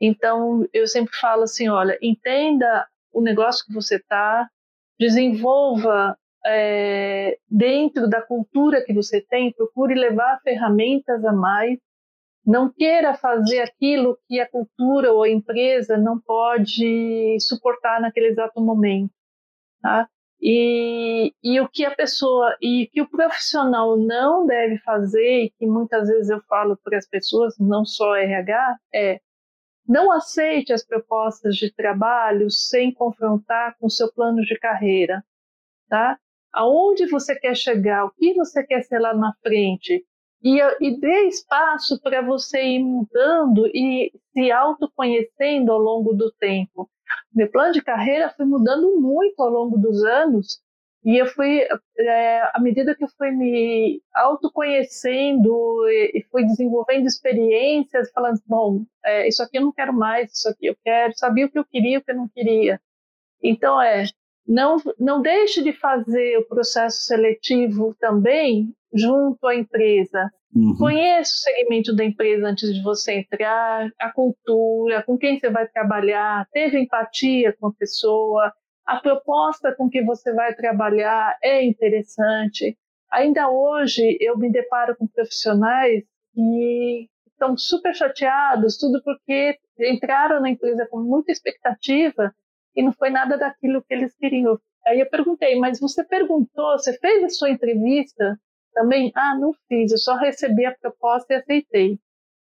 Então eu sempre falo assim, olha, entenda o negócio que você está, desenvolva é, dentro da cultura que você tem, procure levar ferramentas a mais. Não queira fazer aquilo que a cultura ou a empresa não pode suportar naquele exato momento. Tá? E, e o que a pessoa e que o profissional não deve fazer, e que muitas vezes eu falo para as pessoas, não só RH, é não aceite as propostas de trabalho sem confrontar com seu plano de carreira, tá? Aonde você quer chegar, o que você quer ser lá na frente, e, e dê espaço para você ir mudando e se autoconhecendo ao longo do tempo. Meu plano de carreira foi mudando muito ao longo dos anos, e eu fui, é, à medida que eu fui me autoconhecendo e, e fui desenvolvendo experiências, falando, bom, é, isso aqui eu não quero mais, isso aqui eu quero, sabia o que eu queria e o que eu não queria. Então, é, não, não deixe de fazer o processo seletivo também junto à empresa. Uhum. Conheça o segmento da empresa antes de você entrar, a cultura, com quem você vai trabalhar, teve empatia com a pessoa, a proposta com que você vai trabalhar é interessante. Ainda hoje eu me deparo com profissionais que estão super chateados, tudo porque entraram na empresa com muita expectativa e não foi nada daquilo que eles queriam. Aí eu perguntei, mas você perguntou, você fez a sua entrevista também? Ah, não fiz, eu só recebi a proposta e aceitei.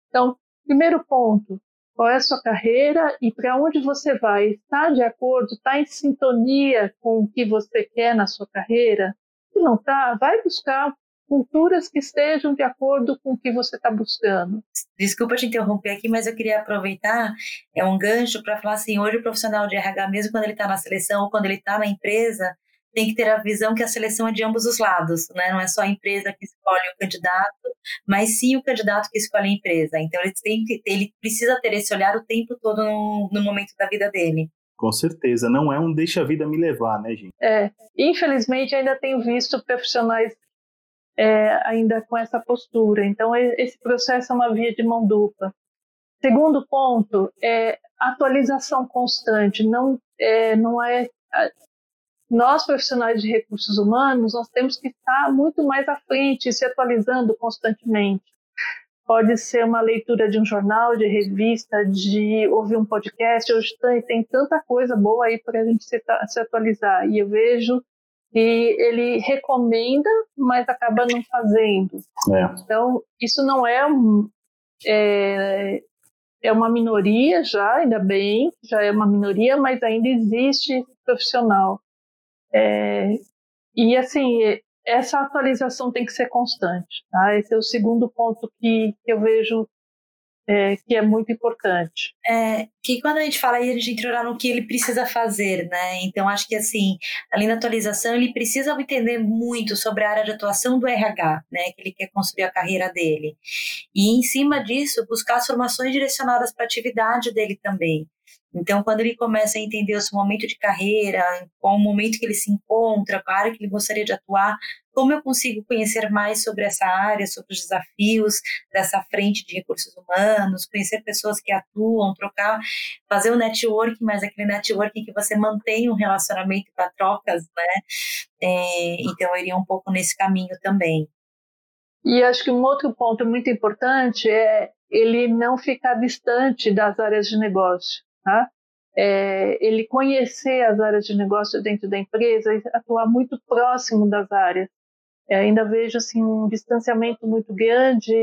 Então, primeiro ponto, qual é a sua carreira e para onde você vai? Está de acordo, está em sintonia com o que você quer na sua carreira? Se não está, vai buscar culturas que estejam de acordo com o que você está buscando. Desculpa te interromper aqui, mas eu queria aproveitar é um gancho para falar assim, hoje o profissional de RH, mesmo quando ele está na seleção ou quando ele está na empresa, tem que ter a visão que a seleção é de ambos os lados, né? Não é só a empresa que escolhe o candidato, mas sim o candidato que escolhe a empresa. Então ele tem que, ele precisa ter esse olhar o tempo todo no, no momento da vida dele. Com certeza, não é um deixa a vida me levar, né, gente? É, infelizmente ainda tenho visto profissionais é, ainda com essa postura. Então, esse processo é uma via de mão dupla. Segundo ponto é atualização constante. Não é, não é nós profissionais de recursos humanos nós temos que estar muito mais à frente, se atualizando constantemente. Pode ser uma leitura de um jornal, de revista, de ouvir um podcast. Hoje tem, tem tanta coisa boa aí para a gente se, se atualizar. E eu vejo que ele recomenda, mas acaba não fazendo. É. Então, isso não é, um, é, é uma minoria já, ainda bem, já é uma minoria, mas ainda existe profissional. É, e assim, essa atualização tem que ser constante. Tá? Esse é o segundo ponto que, que eu vejo é, que é muito importante. É, que quando a gente fala aí, a gente entra no que ele precisa fazer, né? Então, acho que assim, além da atualização, ele precisa entender muito sobre a área de atuação do RH, né? Que ele quer construir a carreira dele. E, em cima disso, buscar as formações direcionadas para a atividade dele também. Então, quando ele começa a entender o seu momento de carreira, qual o momento que ele se encontra, qual a área que ele gostaria de atuar, como eu consigo conhecer mais sobre essa área, sobre os desafios dessa frente de recursos humanos, conhecer pessoas que atuam, trocar, fazer um networking, mas aquele networking que você mantém um relacionamento para trocas, né? É, então, eu iria um pouco nesse caminho também. E acho que um outro ponto muito importante é ele não ficar distante das áreas de negócio. Tá? É, ele conhecer as áreas de negócio dentro da empresa e atuar muito próximo das áreas. É, ainda vejo assim um distanciamento muito grande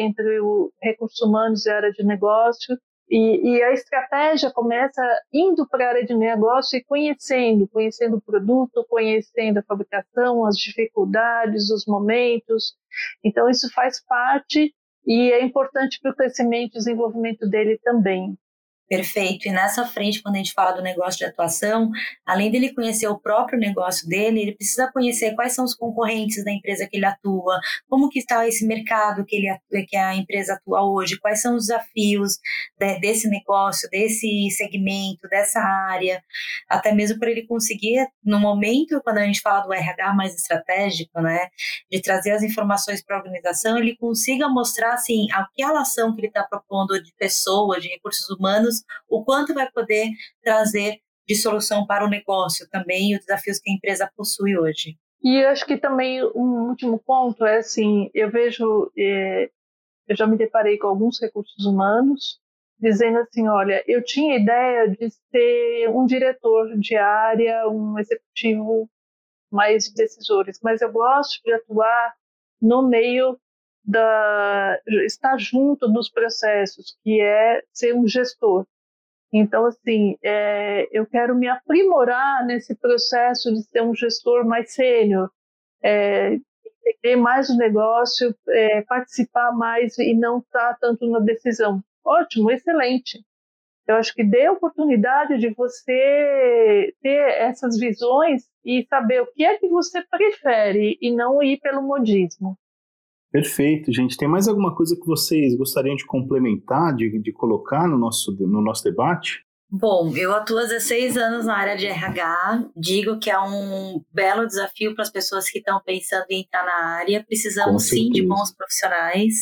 entre o recursos humanos e a área de negócio e, e a estratégia começa indo para a área de negócio e conhecendo, conhecendo o produto, conhecendo a fabricação, as dificuldades, os momentos. Então isso faz parte e é importante para o crescimento e desenvolvimento dele também. Perfeito. E nessa frente, quando a gente fala do negócio de atuação, além dele conhecer o próprio negócio dele, ele precisa conhecer quais são os concorrentes da empresa que ele atua, como que está esse mercado que, ele, que a empresa atua hoje, quais são os desafios de, desse negócio, desse segmento, dessa área, até mesmo para ele conseguir, no momento, quando a gente fala do RH mais estratégico, né, de trazer as informações para a organização, ele consiga mostrar, assim, aquela ação que ele está propondo de pessoas, de recursos humanos, o quanto vai poder trazer de solução para o negócio também e os desafios que a empresa possui hoje. E acho que também um último ponto é assim, eu vejo, é, eu já me deparei com alguns recursos humanos dizendo assim, olha, eu tinha ideia de ser um diretor de área, um executivo mais decisores, mas eu gosto de atuar no meio da estar junto dos processos, que é ser um gestor. Então, assim, é, eu quero me aprimorar nesse processo de ser um gestor mais sênior, é, entender mais o negócio, é, participar mais e não estar tanto na decisão. Ótimo, excelente. Eu acho que dê a oportunidade de você ter essas visões e saber o que é que você prefere e não ir pelo modismo. Perfeito, gente. Tem mais alguma coisa que vocês gostariam de complementar, de, de colocar no nosso, no nosso debate? Bom, eu atuo há 16 anos na área de RH. Digo que é um belo desafio para as pessoas que estão pensando em entrar na área. Precisamos sim de bons profissionais.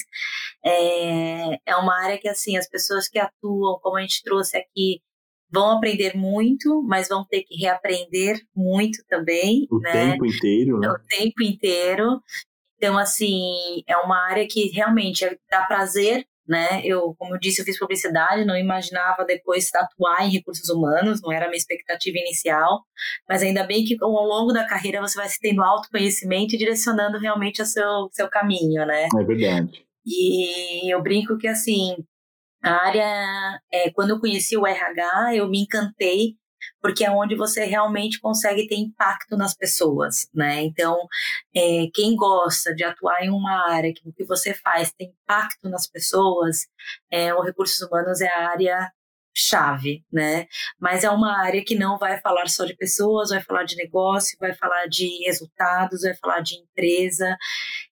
É, é uma área que, assim, as pessoas que atuam, como a gente trouxe aqui, vão aprender muito, mas vão ter que reaprender muito também. O né? tempo inteiro, né? O tempo inteiro. Então, assim, é uma área que realmente dá prazer, né? Eu, como eu disse, eu fiz publicidade, não imaginava depois atuar em recursos humanos, não era a minha expectativa inicial, mas ainda bem que ao longo da carreira você vai se tendo autoconhecimento e direcionando realmente o seu, seu caminho, né? É verdade. E eu brinco que, assim, a área, é, quando eu conheci o RH, eu me encantei porque é onde você realmente consegue ter impacto nas pessoas, né? Então, é, quem gosta de atuar em uma área que o que você faz tem impacto nas pessoas, é, o recursos humanos é a área chave, né? Mas é uma área que não vai falar só de pessoas, vai falar de negócio, vai falar de resultados, vai falar de empresa.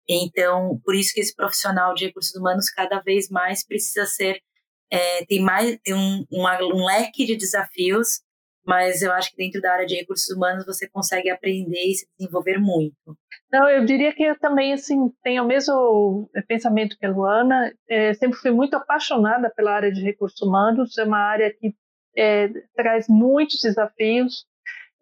Então, por isso que esse profissional de recursos humanos cada vez mais precisa ser é, tem mais tem um, um, um leque de desafios mas eu acho que dentro da área de recursos humanos você consegue aprender e se desenvolver muito. Não, eu diria que eu também assim tenho o mesmo pensamento que a Luana. É, sempre fui muito apaixonada pela área de recursos humanos. É uma área que é, traz muitos desafios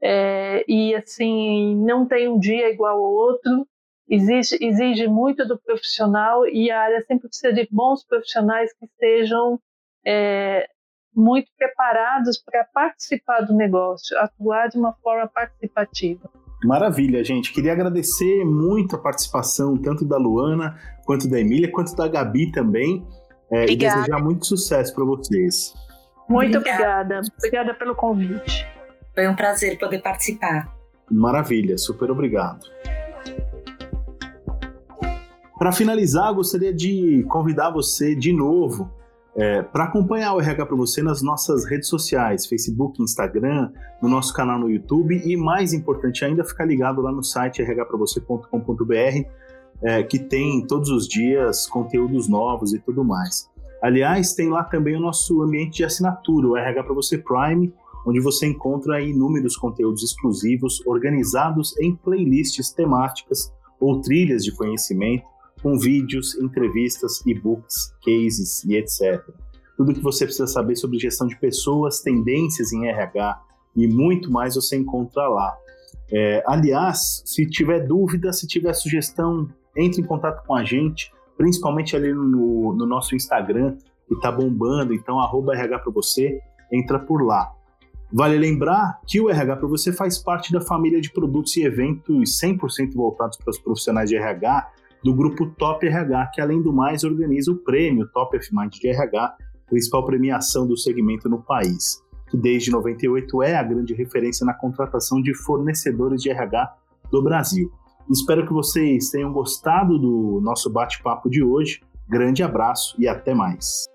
é, e assim não tem um dia igual ao outro. Exige, exige muito do profissional e a área sempre precisa de bons profissionais que estejam é, muito preparados para participar do negócio, atuar de uma forma participativa. Maravilha, gente. Queria agradecer muito a participação tanto da Luana, quanto da Emília, quanto da Gabi também. É, e desejar muito sucesso para vocês. Muito obrigada. Obrigada pelo convite. Foi um prazer poder participar. Maravilha, super obrigado. Para finalizar, gostaria de convidar você de novo é, para acompanhar o RH para você nas nossas redes sociais, Facebook, Instagram, no nosso canal no YouTube e, mais importante ainda, ficar ligado lá no site rhpravocê.com.br, é, que tem todos os dias conteúdos novos e tudo mais. Aliás, tem lá também o nosso ambiente de assinatura, o RH para você Prime, onde você encontra inúmeros conteúdos exclusivos organizados em playlists temáticas ou trilhas de conhecimento, com vídeos, entrevistas, e-books, cases e etc. Tudo que você precisa saber sobre gestão de pessoas, tendências em RH e muito mais você encontra lá. É, aliás, se tiver dúvida, se tiver sugestão, entre em contato com a gente, principalmente ali no, no nosso Instagram, que está bombando, então arroba RH para você, entra por lá. Vale lembrar que o RH para você faz parte da família de produtos e eventos 100% voltados para os profissionais de RH do grupo Top RH, que além do mais organiza o prêmio Top F Mind de RH, principal premiação do segmento no país, que desde 98 é a grande referência na contratação de fornecedores de RH do Brasil. Espero que vocês tenham gostado do nosso bate-papo de hoje. Grande abraço e até mais.